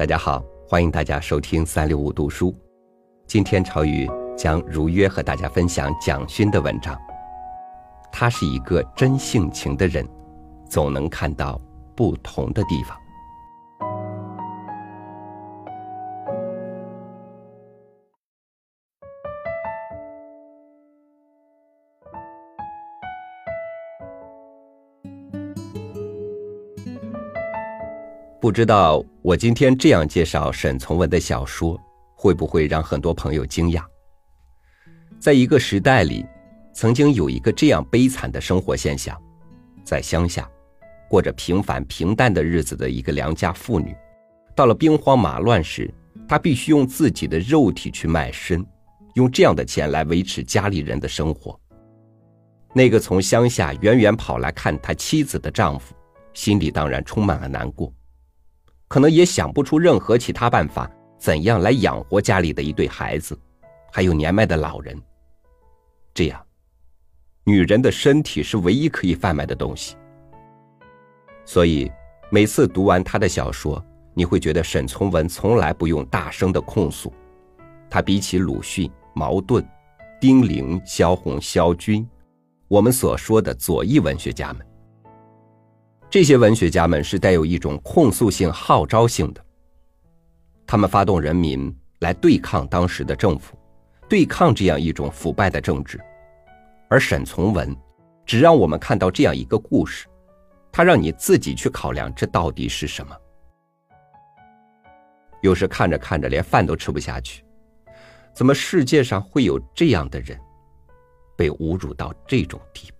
大家好，欢迎大家收听三六五读书。今天朝雨将如约和大家分享蒋勋的文章。他是一个真性情的人，总能看到不同的地方。不知道我今天这样介绍沈从文的小说，会不会让很多朋友惊讶？在一个时代里，曾经有一个这样悲惨的生活现象：在乡下，过着平凡平淡的日子的一个良家妇女，到了兵荒马乱时，她必须用自己的肉体去卖身，用这样的钱来维持家里人的生活。那个从乡下远远跑来看他妻子的丈夫，心里当然充满了难过。可能也想不出任何其他办法，怎样来养活家里的一对孩子，还有年迈的老人。这样，女人的身体是唯一可以贩卖的东西。所以，每次读完他的小说，你会觉得沈从文从来不用大声的控诉，他比起鲁迅、茅盾、丁玲、萧红、萧军，我们所说的左翼文学家们。这些文学家们是带有一种控诉性、号召性的，他们发动人民来对抗当时的政府，对抗这样一种腐败的政治。而沈从文，只让我们看到这样一个故事，他让你自己去考量这到底是什么。有时看着看着，连饭都吃不下去，怎么世界上会有这样的人，被侮辱到这种地步？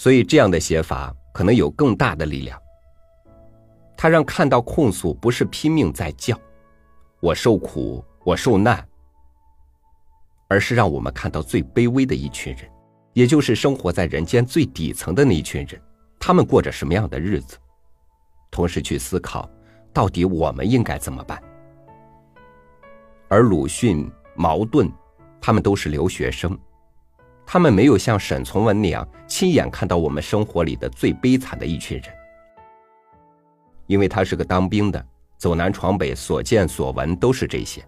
所以，这样的写法可能有更大的力量。他让看到控诉不是拼命在叫“我受苦，我受难”，而是让我们看到最卑微的一群人，也就是生活在人间最底层的那一群人，他们过着什么样的日子，同时去思考，到底我们应该怎么办。而鲁迅、茅盾，他们都是留学生。他们没有像沈从文那样亲眼看到我们生活里的最悲惨的一群人，因为他是个当兵的，走南闯北，所见所闻都是这些。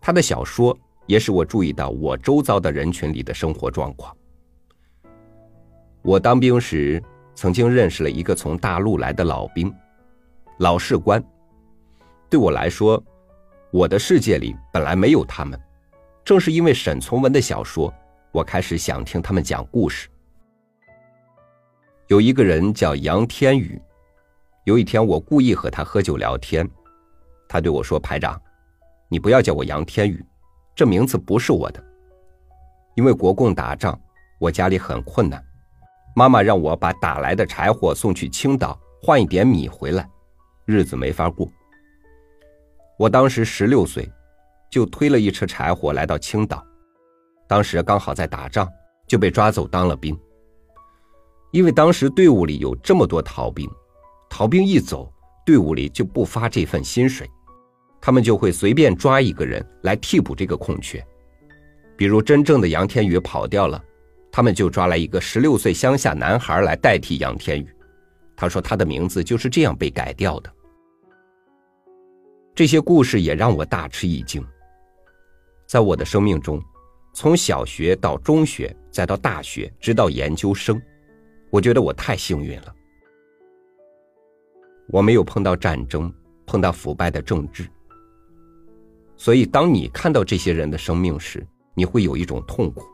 他的小说也使我注意到我周遭的人群里的生活状况。我当兵时曾经认识了一个从大陆来的老兵，老士官。对我来说，我的世界里本来没有他们，正是因为沈从文的小说。我开始想听他们讲故事。有一个人叫杨天宇，有一天我故意和他喝酒聊天，他对我说：“排长，你不要叫我杨天宇，这名字不是我的。因为国共打仗，我家里很困难，妈妈让我把打来的柴火送去青岛换一点米回来，日子没法过。我当时十六岁，就推了一车柴火来到青岛。”当时刚好在打仗，就被抓走当了兵。因为当时队伍里有这么多逃兵，逃兵一走，队伍里就不发这份薪水，他们就会随便抓一个人来替补这个空缺。比如真正的杨天宇跑掉了，他们就抓来一个十六岁乡下男孩来代替杨天宇。他说他的名字就是这样被改掉的。这些故事也让我大吃一惊。在我的生命中。从小学到中学，再到大学，直到研究生，我觉得我太幸运了。我没有碰到战争，碰到腐败的政治。所以，当你看到这些人的生命时，你会有一种痛苦。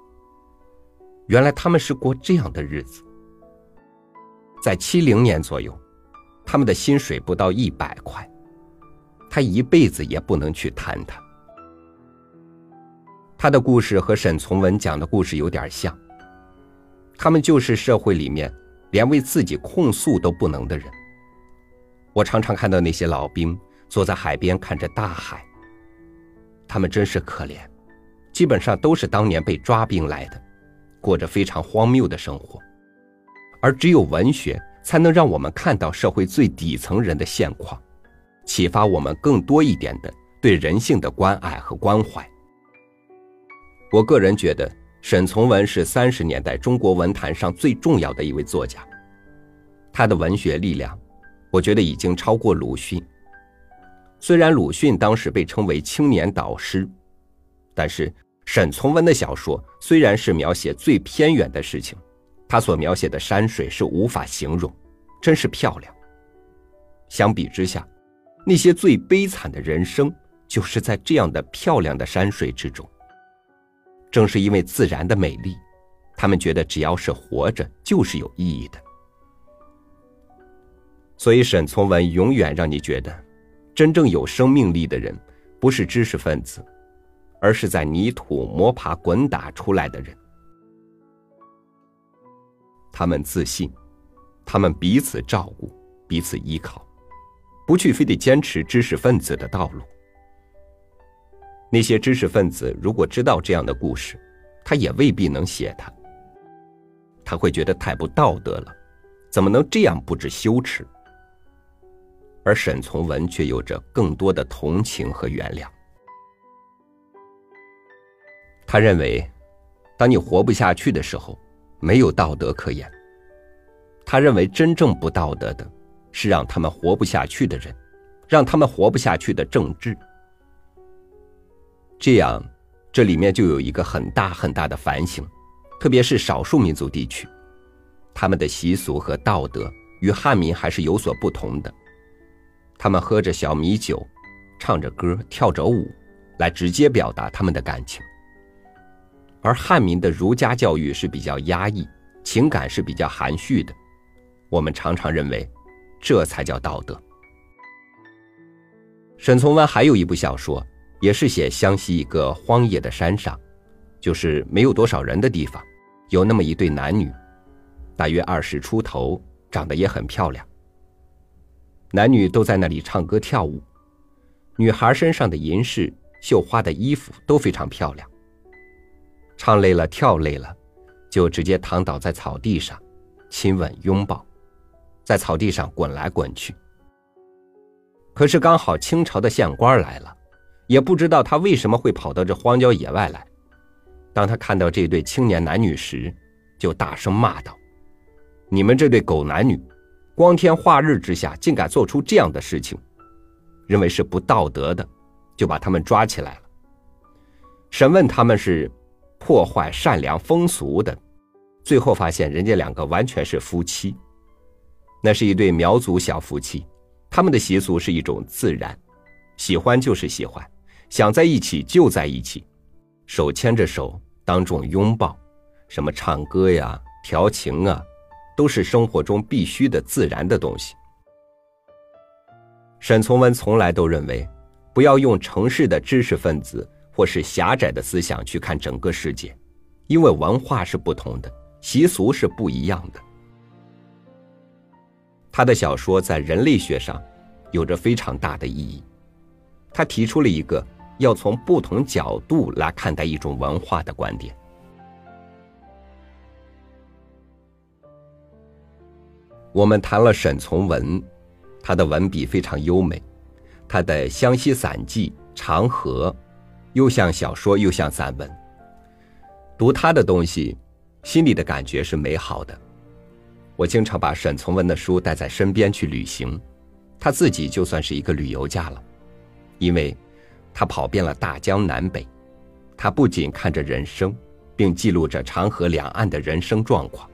原来他们是过这样的日子。在七零年左右，他们的薪水不到一百块，他一辈子也不能去谈他。他的故事和沈从文讲的故事有点像，他们就是社会里面连为自己控诉都不能的人。我常常看到那些老兵坐在海边看着大海，他们真是可怜，基本上都是当年被抓兵来的，过着非常荒谬的生活，而只有文学才能让我们看到社会最底层人的现况，启发我们更多一点的对人性的关爱和关怀。我个人觉得，沈从文是三十年代中国文坛上最重要的一位作家。他的文学力量，我觉得已经超过鲁迅。虽然鲁迅当时被称为青年导师，但是沈从文的小说虽然是描写最偏远的事情，他所描写的山水是无法形容，真是漂亮。相比之下，那些最悲惨的人生，就是在这样的漂亮的山水之中。正是因为自然的美丽，他们觉得只要是活着就是有意义的。所以，沈从文永远让你觉得。真正有生命力的人，不是知识分子，而是在泥土摸爬滚打出来的人。他们自信，他们彼此照顾，彼此依靠，不去非得坚持知识分子的道路。那些知识分子如果知道这样的故事，他也未必能写他。他会觉得太不道德了，怎么能这样不知羞耻？而沈从文却有着更多的同情和原谅。他认为，当你活不下去的时候，没有道德可言。他认为，真正不道德的，是让他们活不下去的人，让他们活不下去的政治。这样，这里面就有一个很大很大的反省，特别是少数民族地区，他们的习俗和道德与汉民还是有所不同的。他们喝着小米酒，唱着歌，跳着舞，来直接表达他们的感情。而汉民的儒家教育是比较压抑，情感是比较含蓄的。我们常常认为，这才叫道德。沈从文还有一部小说，也是写湘西一个荒野的山上，就是没有多少人的地方，有那么一对男女，大约二十出头，长得也很漂亮。男女都在那里唱歌跳舞，女孩身上的银饰、绣花的衣服都非常漂亮。唱累了，跳累了，就直接躺倒在草地上，亲吻、拥抱，在草地上滚来滚去。可是刚好清朝的县官来了，也不知道他为什么会跑到这荒郊野外来。当他看到这对青年男女时，就大声骂道：“你们这对狗男女！”光天化日之下，竟敢做出这样的事情，认为是不道德的，就把他们抓起来了。审问他们是破坏善良风俗的，最后发现人家两个完全是夫妻。那是一对苗族小夫妻，他们的习俗是一种自然，喜欢就是喜欢，想在一起就在一起，手牵着手当众拥抱，什么唱歌呀、调情啊。都是生活中必须的自然的东西。沈从文从来都认为，不要用城市的知识分子或是狭窄的思想去看整个世界，因为文化是不同的，习俗是不一样的。他的小说在人类学上有着非常大的意义，他提出了一个要从不同角度来看待一种文化的观点。我们谈了沈从文，他的文笔非常优美，他的《湘西散记》《长河》，又像小说又像散文。读他的东西，心里的感觉是美好的。我经常把沈从文的书带在身边去旅行，他自己就算是一个旅游家了，因为，他跑遍了大江南北，他不仅看着人生，并记录着长河两岸的人生状况。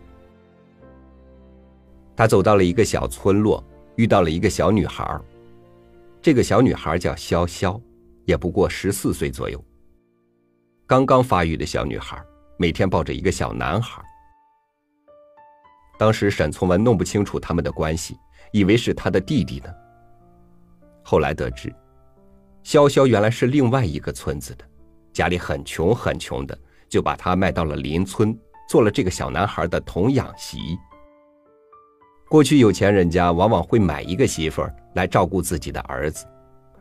他走到了一个小村落，遇到了一个小女孩这个小女孩叫潇潇，也不过十四岁左右。刚刚发育的小女孩，每天抱着一个小男孩。当时沈从文弄不清楚他们的关系，以为是他的弟弟呢。后来得知，潇潇原来是另外一个村子的，家里很穷很穷的，就把她卖到了邻村，做了这个小男孩的童养媳。过去有钱人家往往会买一个媳妇来照顾自己的儿子，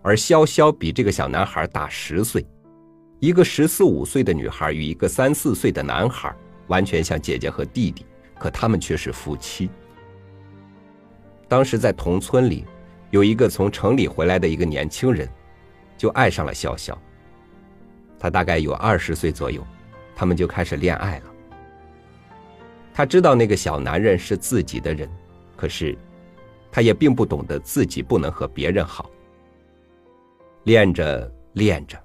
而潇潇比这个小男孩大十岁，一个十四五岁的女孩与一个三四岁的男孩完全像姐姐和弟弟，可他们却是夫妻。当时在同村里，有一个从城里回来的一个年轻人，就爱上了潇潇。他大概有二十岁左右，他们就开始恋爱了。他知道那个小男人是自己的人。可是，他也并不懂得自己不能和别人好。练着练着，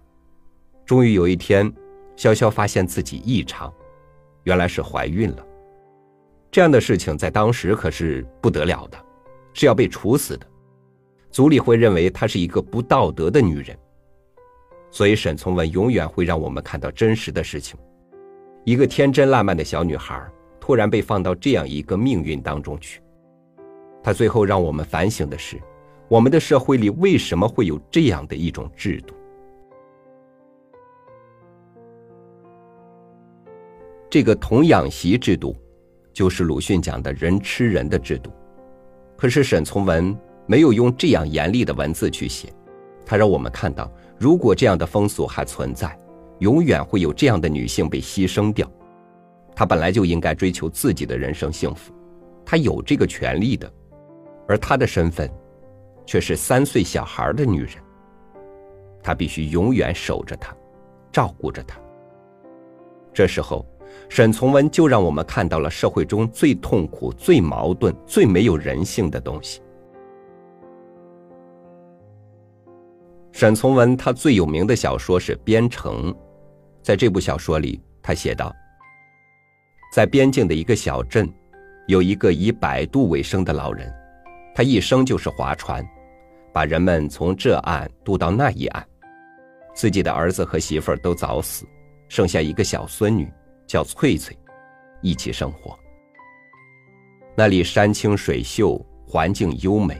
终于有一天，潇潇发现自己异常，原来是怀孕了。这样的事情在当时可是不得了的，是要被处死的。族里会认为她是一个不道德的女人。所以沈从文永远会让我们看到真实的事情：一个天真烂漫的小女孩，突然被放到这样一个命运当中去。他最后让我们反省的是，我们的社会里为什么会有这样的一种制度？这个童养媳制度。就是鲁迅讲的人吃人的制度，可是沈从文没有用这样严厉的文字去写，他让我们看到，如果这样的风俗还存在，永远会有这样的女性被牺牲掉。她本来就应该追求自己的人生幸福，她有这个权利的，而她的身份，却是三岁小孩的女人。她必须永远守着她，照顾着她。这时候。沈从文就让我们看到了社会中最痛苦、最矛盾、最没有人性的东西。沈从文他最有名的小说是《边城》，在这部小说里，他写道：在边境的一个小镇，有一个以摆渡为生的老人，他一生就是划船，把人们从这岸渡到那一岸，自己的儿子和媳妇儿都早死，剩下一个小孙女。叫翠翠，一起生活。那里山清水秀，环境优美。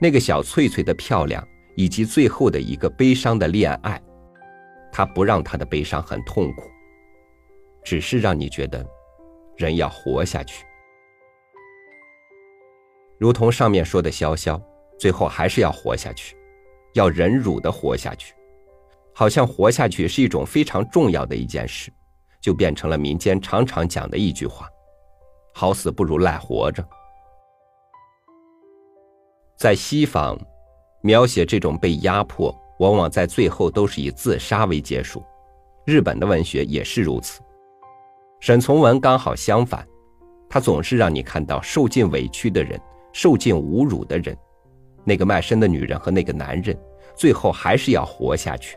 那个小翠翠的漂亮，以及最后的一个悲伤的恋爱，他不让他的悲伤很痛苦，只是让你觉得，人要活下去。如同上面说的，潇潇最后还是要活下去，要忍辱的活下去，好像活下去是一种非常重要的一件事。就变成了民间常常讲的一句话：“好死不如赖活着。”在西方，描写这种被压迫，往往在最后都是以自杀为结束。日本的文学也是如此。沈从文刚好相反，他总是让你看到受尽委屈的人、受尽侮辱的人，那个卖身的女人和那个男人，最后还是要活下去，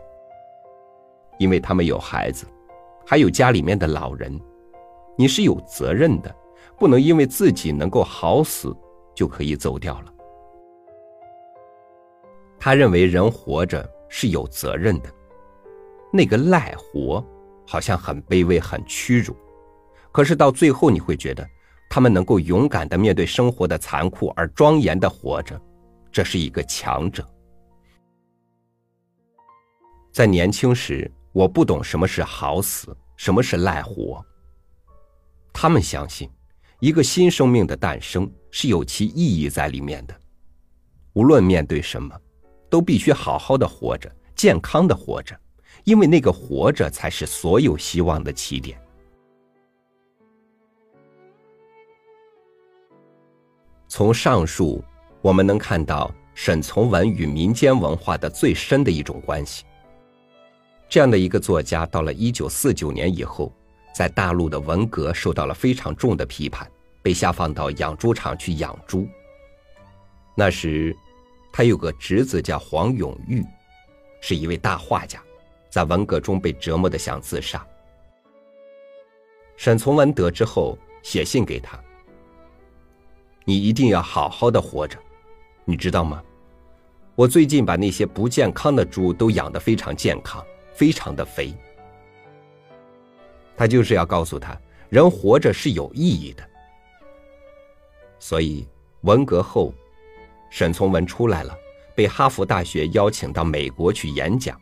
因为他们有孩子。还有家里面的老人，你是有责任的，不能因为自己能够好死就可以走掉了。他认为人活着是有责任的，那个赖活好像很卑微、很屈辱，可是到最后你会觉得，他们能够勇敢的面对生活的残酷而庄严的活着，这是一个强者。在年轻时。我不懂什么是好死，什么是赖活。他们相信，一个新生命的诞生是有其意义在里面的。无论面对什么，都必须好好的活着，健康的活着，因为那个活着才是所有希望的起点。从上述，我们能看到沈从文与民间文化的最深的一种关系。这样的一个作家，到了一九四九年以后，在大陆的文革受到了非常重的批判，被下放到养猪场去养猪。那时，他有个侄子叫黄永玉，是一位大画家，在文革中被折磨的想自杀。沈从文得知后，写信给他：“你一定要好好的活着，你知道吗？我最近把那些不健康的猪都养得非常健康。”非常的肥，他就是要告诉他，人活着是有意义的。所以文革后，沈从文出来了，被哈佛大学邀请到美国去演讲。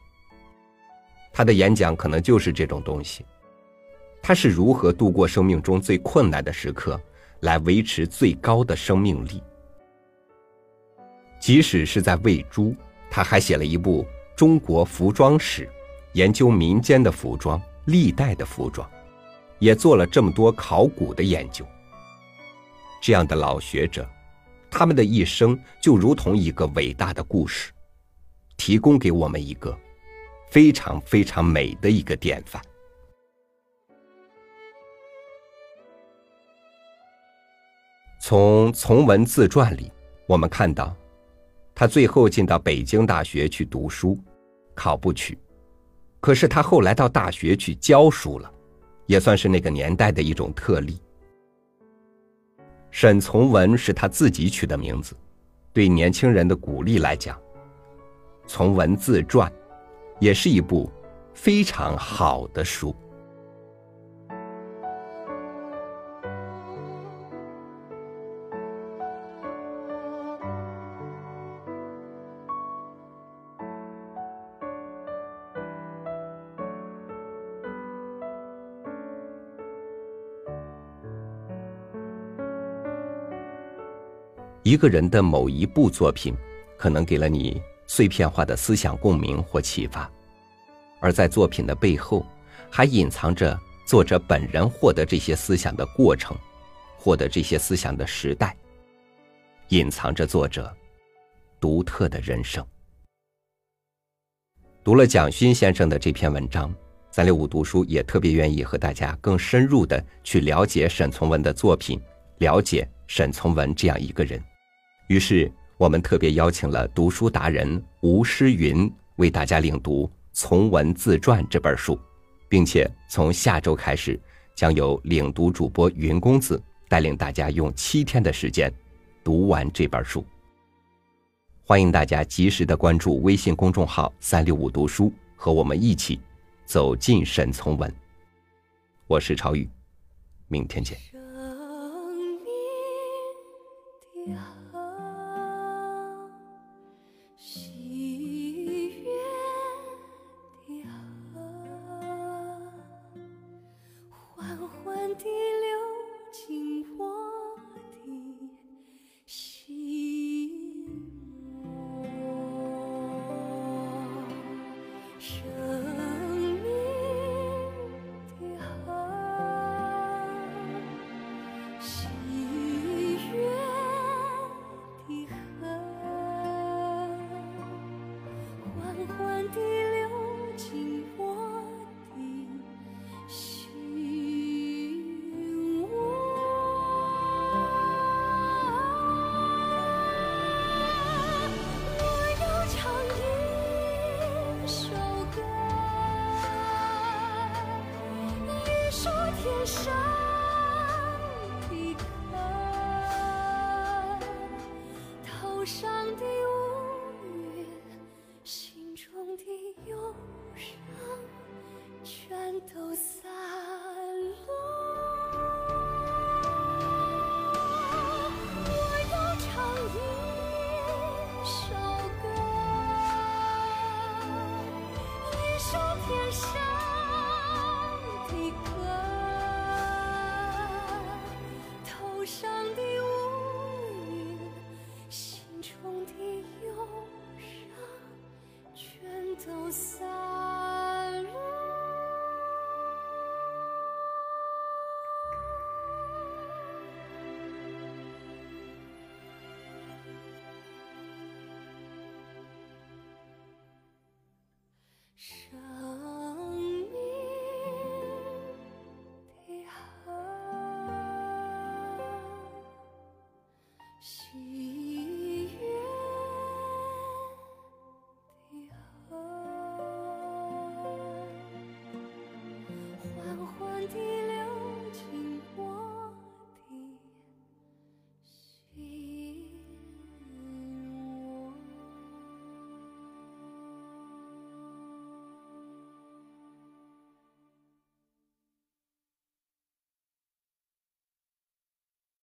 他的演讲可能就是这种东西，他是如何度过生命中最困难的时刻，来维持最高的生命力。即使是在喂猪，他还写了一部《中国服装史》。研究民间的服装，历代的服装，也做了这么多考古的研究。这样的老学者，他们的一生就如同一个伟大的故事，提供给我们一个非常非常美的一个典范。从从文自传里，我们看到，他最后进到北京大学去读书，考不取。可是他后来到大学去教书了，也算是那个年代的一种特例。沈从文是他自己取的名字，对年轻人的鼓励来讲，《从文自传》也是一部非常好的书。一个人的某一部作品，可能给了你碎片化的思想共鸣或启发，而在作品的背后，还隐藏着作者本人获得这些思想的过程，获得这些思想的时代，隐藏着作者独特的人生。读了蒋勋先生的这篇文章，三六五读书也特别愿意和大家更深入的去了解沈从文的作品，了解沈从文这样一个人。于是，我们特别邀请了读书达人吴诗云为大家领读《从文自传》这本书，并且从下周开始，将由领读主播云公子带领大家用七天的时间读完这本书。欢迎大家及时的关注微信公众号“三六五读书”，和我们一起走进沈从文。我是朝宇，明天见。生命走散。